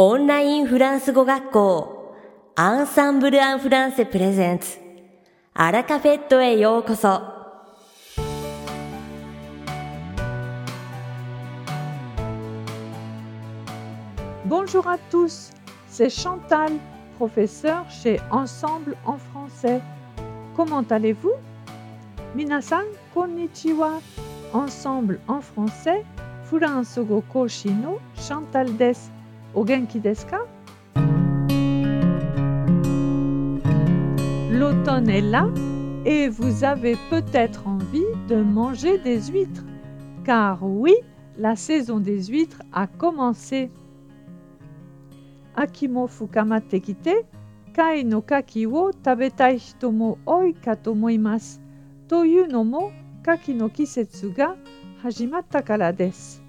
オンラインフランス語学校アンサンブル・アン・フランセプレゼンツアラカフェットへようこそ Bonjour à tous, c'est Chantal, professeure chez Ensemble en français. Comment allez-vous Minasan konnichiwa. Ensemble en français, Furanso go koshi no Chantal des. O genki desu ka L'automne est là et vous avez peut-être envie de manger des huîtres. Car oui, la saison des huîtres a commencé. Akimo fukamate kite, kai no kaki wo tabetai hito mo oi ka to omoimasu. Toyu no mo kaki no kisetsu ga hajimatta kara desu.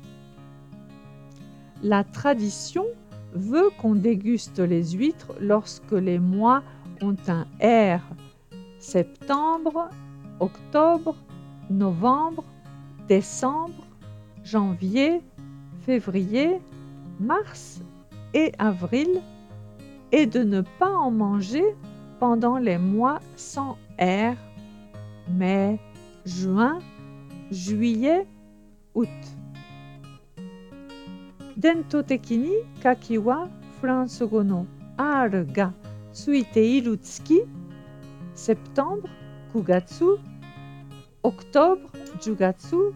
La tradition veut qu'on déguste les huîtres lorsque les mois ont un R. Septembre, octobre, novembre, décembre, janvier, février, mars et avril et de ne pas en manger pendant les mois sans R, mai, juin, juillet, août. Dento tekini kaki wa furansogo no R ga tsuite iru tsuki septembre, kugatsu, octobre, jugatsu,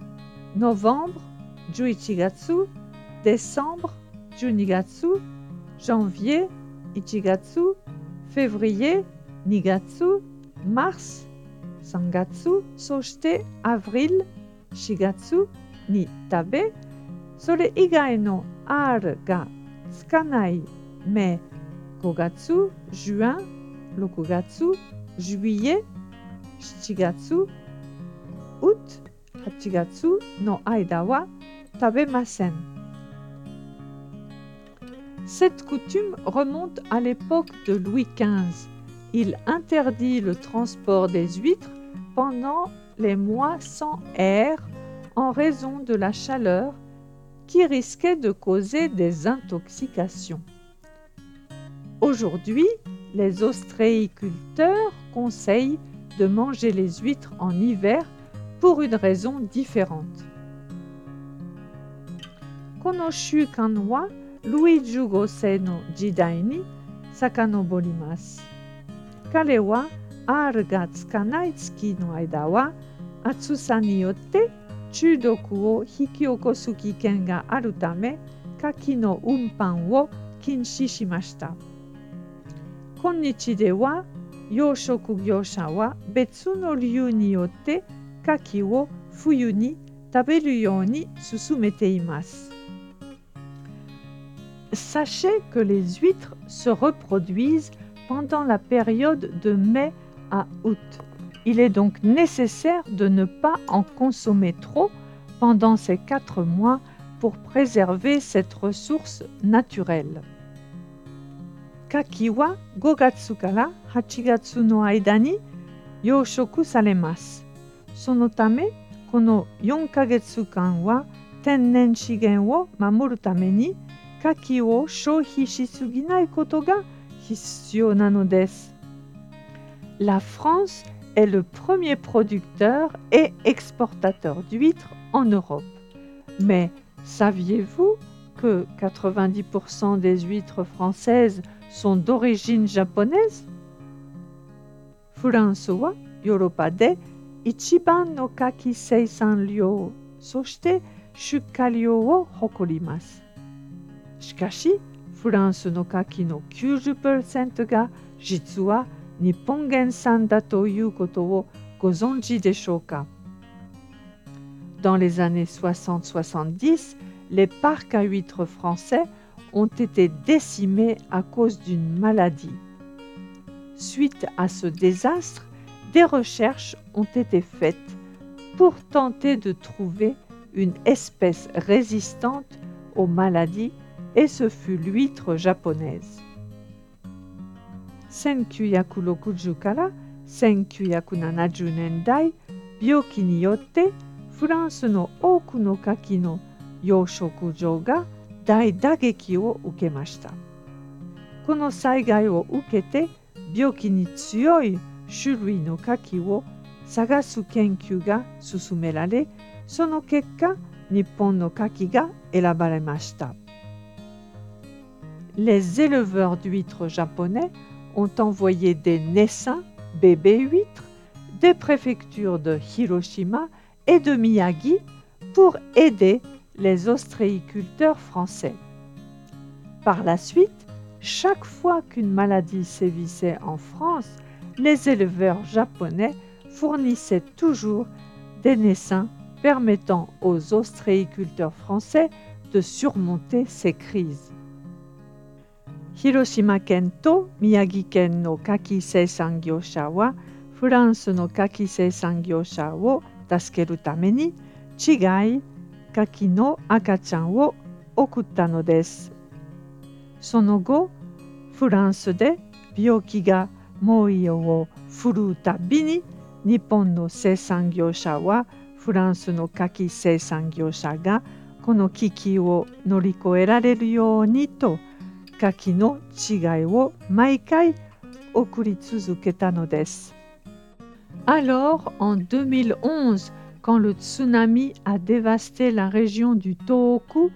novembre, juichigatsu, décembre, junigatsu, janvier, ichigatsu, février, nigatsu, mars, sangatsu, soshite avril, shigatsu, ni tabe, sore igai no R ga tsukanai mai, 5月、juin, 6月、juillet, 7月、août, 8月の間は食べません。Cette coutume remonte à l'époque de Louis XV. Il interdit le transport des huîtres pendant les mois sans air en raison de la chaleur qui risquait de causer des intoxications. Aujourd'hui, les ostréiculteurs conseillent de manger les huîtres en hiver pour une raison différente. Kono shukan wa Louis Jugosei no jidai ni sakanoborimasu. Kare wa R ga tsukanai tsuki no aida wa atsusa ni yotte chudoku wo hikiokosu kiken ga aru tame kaki no unpan wo kinshi shimashita. 今日では養殖業者は別の理由によって牡蠣を冬に食べるように進めています。Sachez que les huîtres se reproduisent pendant la période de mai à août. Il est donc nécessaire de ne pas en consommer trop pendant ces quatre mois pour préserver cette ressource naturelle. Kaki wa 5月から8月の間に養殖されます。そのため、この4ヶ月間は天然資源を守るために牡蠣を消費しすぎないことが必要なのです。La France est le premier producteur et exportateur d'huîtres en Europe. Mais saviez-vous que 90% des huîtres françaises sont d'origine japonaise フランスはヨーロッパで一番の牡蠣生産量そして出荷量を誇りますしかしフランスの牡蠣の90%が実は 日本原産だということをご存知でしょうか Dans les années 60-70, les parcs à huîtres français ont été décimés à cause d'une maladie. Suite à ce désastre, des recherches ont été faites pour tenter de trouver une espèce résistante aux maladies et ce fut l'huître japonaise. 1960から1970年代病気によってフランスの多くの牡蠣の養殖場が大打撃を受けました。この災害を受けて病気に強い種類の牡蠣を探す研究が進められその結果日本の牡蠣が選ばれました。Les éleveurs d'huîtres japonais ont envoyé des naissins bébés huîtres des préfectures de Hiroshima et de Miyagi pour aider les ostréiculteurs français. Par la suite, chaque fois qu'une maladie sévissait en France, les éleveurs japonais fournissaient toujours des naissins permettant aux ostréiculteurs français de surmonter ces crises. Hiroshima ken to Miyagi ken no kaki seisan gyosha wa フランスの牡蠣生産業者を助けるために違い牡蠣の赤ちゃんを送ったのです。その後、フランスで病気が猛威を振るうたびに日本の生産業者はフランスの牡蠣生産業者がこの危機を乗り越えられるようにと牡蠣の違いを毎回送り続けたのです。Alors, en 2011, quand le tsunami a dévasté la région du Tohoku,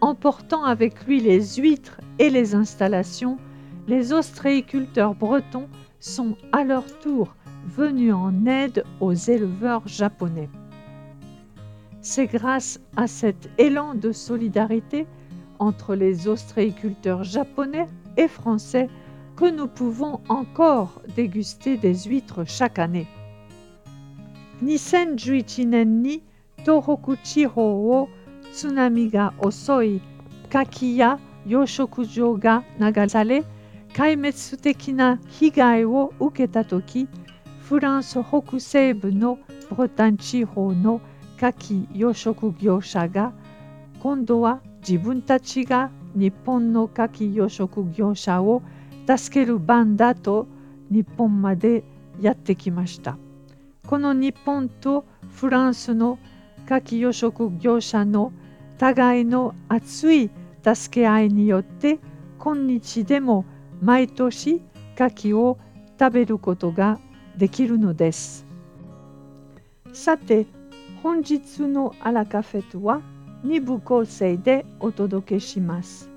emportant avec lui les huîtres et les installations, les ostréiculteurs bretons sont à leur tour venus en aide aux éleveurs japonais. C'est grâce à cet élan de solidarité entre les ostréiculteurs japonais et français que nous pouvons encore déguster des huîtres chaque année. Nisen juichinen ni Torokuchiro wo tsunami ga osoi kakiya yoshokujo ga nagasare kaimetsu teki na higai wo uketa toki France hokuseibu no Bretagne no kaki yoshoku gyosha ga kondo wa 自分たちが日本の牡蠣養殖業者を助ける番だと日本までやってきました。この日本とフランスの牡蠣養殖業者の互いの熱い助け合いによって今日でも毎年牡蠣を食べることができるのです。さて本日のアラカフェとは2部構成でお届けします。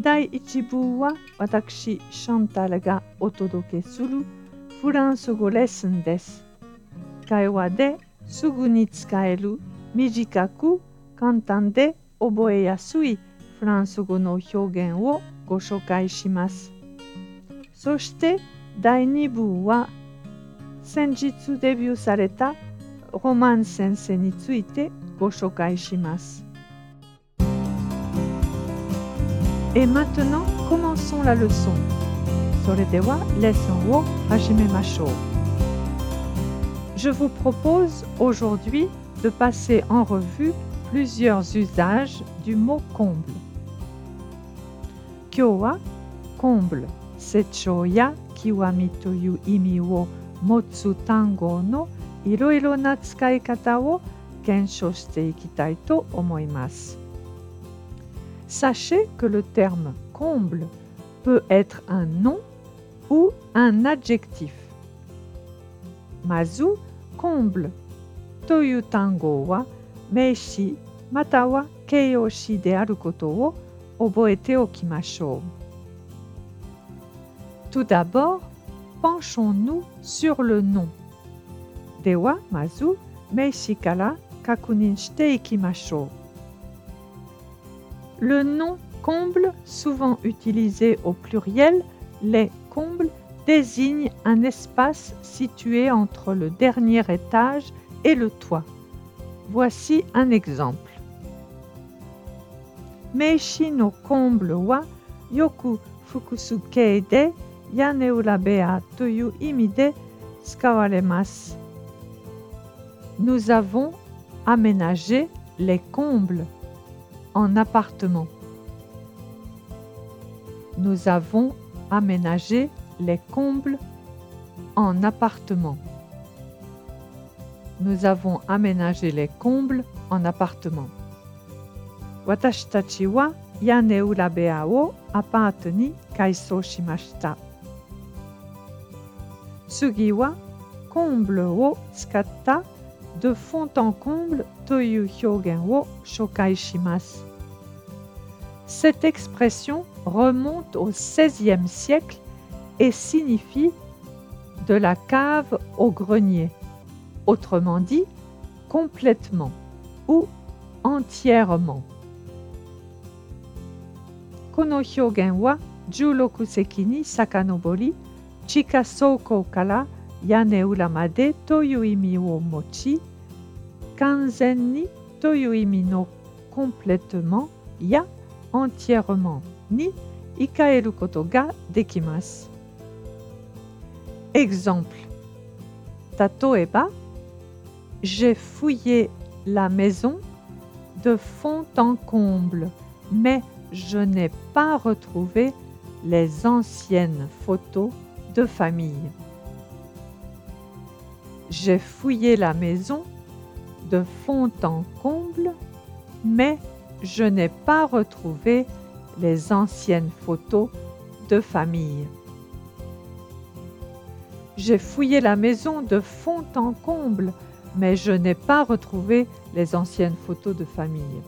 第1部は私シャンタルがお届けするフランス語レッスンです。会話ですぐに使える短く簡単で覚えやすいフランス語の表現をご紹介します。そして第2部は先日デビューされたロマン先生についてご紹介します。Et maintenant, commençons la leçon. それではレッスンを始めましょう。Je vous propose aujourd'hui de passer en revue plusieurs usages du mot comble. Kyowa, comble, secho ya kiwami toyu imi wo motsu tango no iroiro na tsukaikata wo kensho shite ikitai to omoimasu. Sachez que le terme comble peut être un nom ou un adjectif. Mazu comble という単語は名詞または形容詞であることを覚えておきましょう。Tout d'abord, penchons-nous sur le nom. ではまず名詞から 確認していきましょう。Le nom comble, souvent utilisé au pluriel, les combles désigne un espace situé entre le dernier étage et le toit. Voici un exemple. Meishi no komble wa yoku fukusukei de yane urabea toyu imi de tsukawaremasu. Nous avons aménager les combles en appartements. Nous avons aménagé les combles en appartements. Nous avons aménagé les combles en appartements. Watashi tachi wa yane urabea wo shimashita. Sugi comble wo tsukatta de fond en comble toyu hyogen wo shokai shimasu. Cette expression remonte au XVIe siècle et signifie de la cave au grenier, autrement dit complètement ou entièrement. Kono hyogen wa sakanobori chika soko kara yane urama toyu wo mochi Kanzen ni toyoimi no complètement, ya entièrement, ni ikaeru koto ga dekimasu. Exemple. Tatoeba, j'ai fouillé la maison de fond en comble, mais je n'ai pas retrouvé les anciennes photos de famille. J'ai fouillé la maison de fond en comble, mais je n'ai pas retrouvé les anciennes photos de famille. J'ai fouillé la maison de fond en comble, mais je n'ai pas retrouvé les anciennes photos de famille.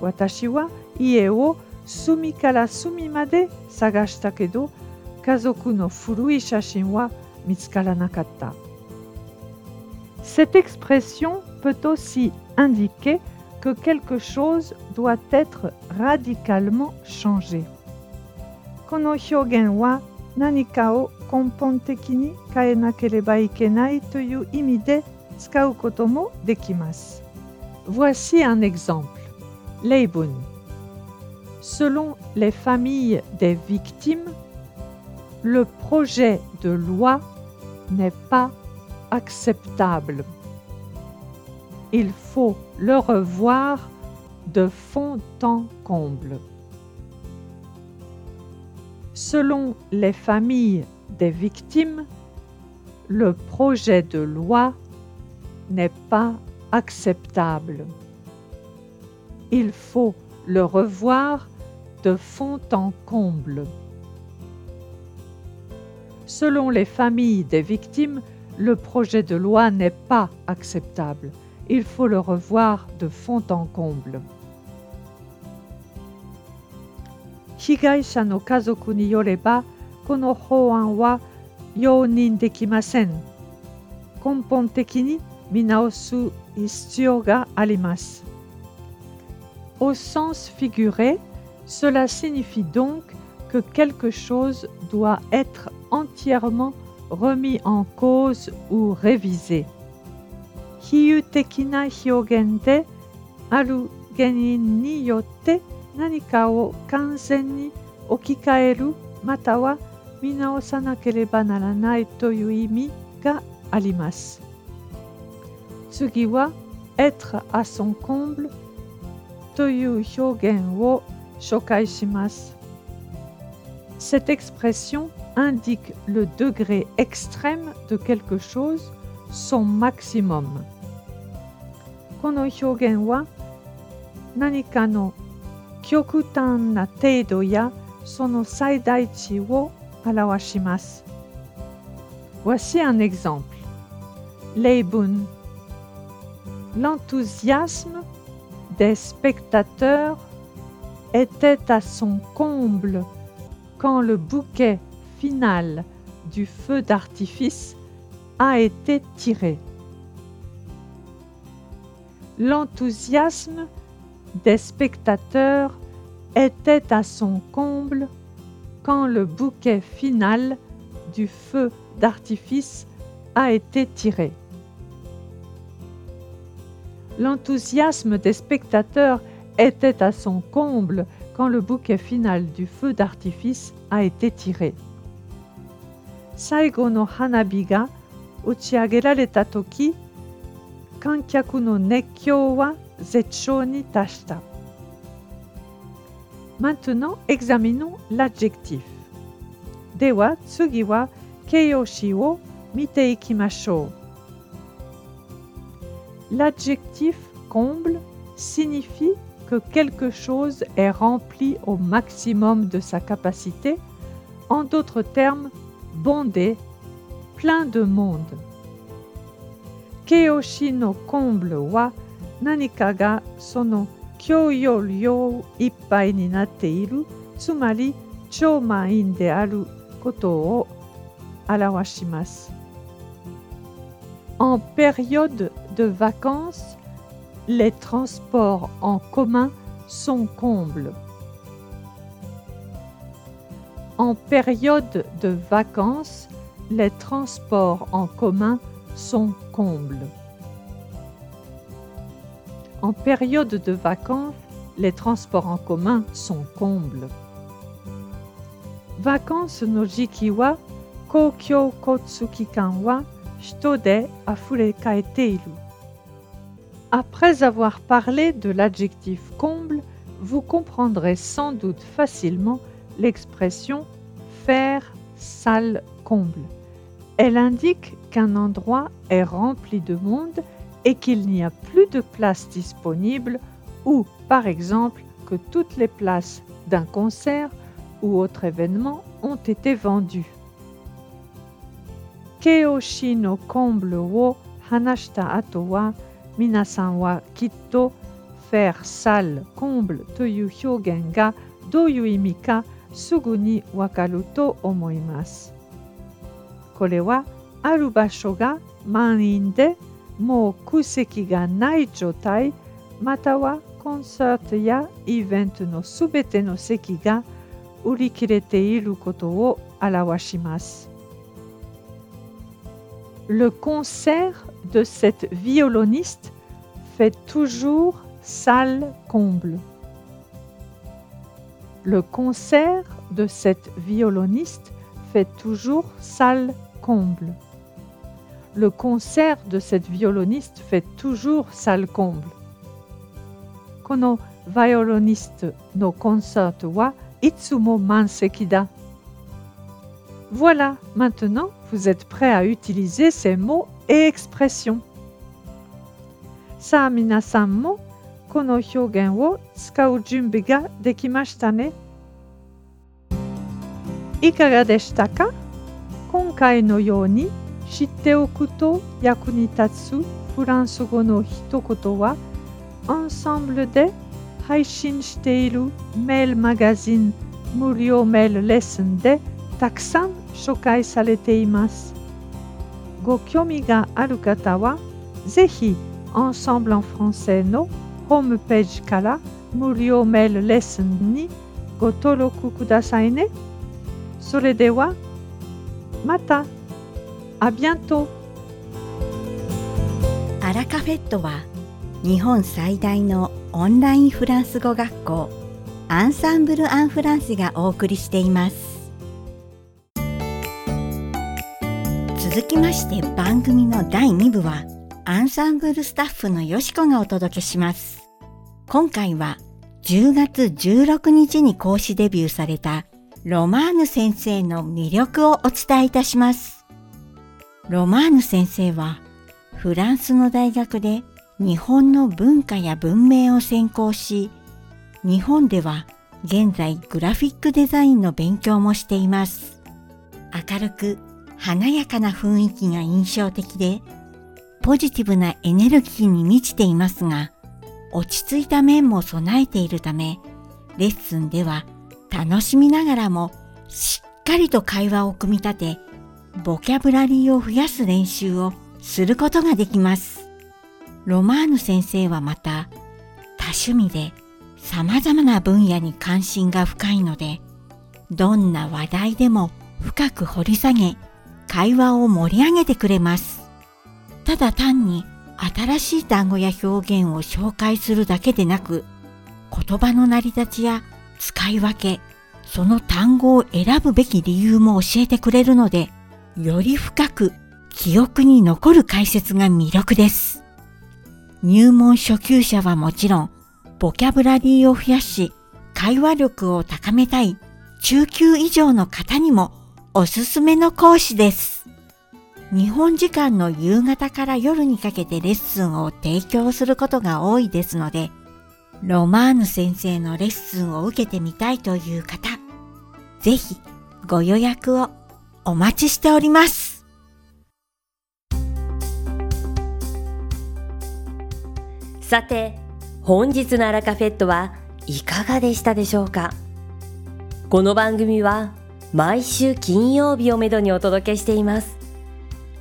Watashi wa ie wo sumi furui shashin wa. Cette expression peut aussi indiquer que quelque chose doit être radicalement changé. この表現は何かを根本的に変えなければいけないという意味で使うこともできます。Voici un exemple. Leibun. Selon les familles des victimes, le projet de loi n'est pas acceptable. Il faut le revoir de fond en comble. Selon les familles des victimes, le projet de loi n'est pas acceptable. Il faut le revoir de fond en comble. Selon les familles des victimes, le projet de loi n'est pas acceptable. Il faut le revoir de fond en comble. Au sens figuré, cela signifie donc que quelque chose doit être entièrement remis en cause ou révisé. Hiyu tekina hyogen de aru genin ni yotte nanika wo kanzen ni okikaeru mata wa minaosanakereba naranai toyu imi ga arimasu. Tsugi wa être à son comble toyu hyogen wo shokai shimasu. Cette expression indique le degré extrême de quelque chose, son maximum. この表現は何かの極端な程度やその最大値を表します。Voici un exemple. Leibun. L'enthousiasme des spectateurs était à son comble quand le bouquet du feu d'artifice a été tiré. L'enthousiasme des spectateurs était à son comble quand le bouquet final du feu d'artifice a été tiré. L'enthousiasme des spectateurs était à son comble quand le bouquet final du feu d'artifice a été tiré. 最後の花火が打ち上げられた時観客の熱狂は絶頂に達した。Maintenant, examinons l'adjectif. では次は形容詞を見ていきましょう。L'adjectif comble signifie que quelque chose est rempli au maximum de sa capacité, en d'autres termes, bondé, plein de monde. Keoshi no komble wa nanika ga sono kyoyo ryou ippai ni natte iru, tsumari chou main de aru koto o. En période de vacances, les transports en commun sont combles. En période de vacances, les transports en commun sont combles. En période de vacances, les transports en commun sont combles. Vacances no jiki wa kokyo kotsu kikan wa hito de afure kaeteiru. Après avoir parlé de l'adjectif comble, vous comprendrez sans doute facilement l'expression faire salle comble. Elle indique qu'un endroit est rempli de monde et qu'il n'y a plus de place disponible ou par exemple que toutes les places d'un concert ou autre événement ont été vendues. Keoshi no komble wo hanashita atowa minasan wa kitto faire salle comble toyu hyogen ga doyu imi ka すぐにわかると思います。これはある場所が満員でもう空席がない状態またはコンサートやイベントのすべての席が売り切れていることを表します。Le concert de cette violoniste fait toujours salle comble. Le concert de cette violoniste fait toujours salle comble. Le concert de cette violoniste fait toujours salle comble. このバイオロニストのコンサートはいつも満席だ。Voilà, maintenant vous êtes prêt à utiliser ces mots et expressions. さあ皆さんも この表現を使う準備ができましたね。いかがでしたか？今回のように知っておくと役に立つフランス語の一言はアンサンブルで配信しているメールマガジン無料メールレッスンでたくさん紹介されています。ご興味がある方はぜひ Ensemble en français のホームページから無料メールレッスンにご登録くださいね。それではまた。あ bientôt! アラカフェットは日本最大のオンラインフランス語学校アンサンブル・アン・フランスがお送りしています続きまして番組の第2部はアンサンブルスタッフのよしこがお届けします今回は10月16日に講師デビューされたロマーヌ先生の魅力をお伝えいたしますロマーヌ先生はフランスの大学で日本の文化や文明を専攻し、日本では現在グラフィックデザインの勉強もしています。明るく華やかな雰囲気が印象的で、ポジティブなエネルギーに満ちていますが、落ち着いた面も備えているため、レッスンでは楽しみながらもしっかりと会話を組み立て、ボキャブラリーを増やす練習をすることができます。ロマーヌ先生はまた多趣味で様々な分野に関心が深いので、どんな話題でも深く掘り下げ、会話を盛り上げてくれます。ただ単に新しい単語や表現を紹介するだけでなく、言葉の成り立ちや使い分け、その単語を選ぶべき理由も教えてくれるので、より深く記憶に残る解説が魅力です。入門初級者はもちろん、ボキャブラリーを増やし、会話力を高めたい中級以上の方にもおすすめの講師です。日本時間の夕方から夜にかけてレッスンを提供することが多いですので、ロマーヌ先生のレッスンを受けてみたいという方、ぜひご予約をお待ちしております。さて、本日のアラカフェットはいかがでしたでしょうか？この番組は毎週金曜日をめどにお届けしています。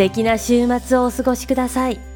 敵な週末をお過ごしください。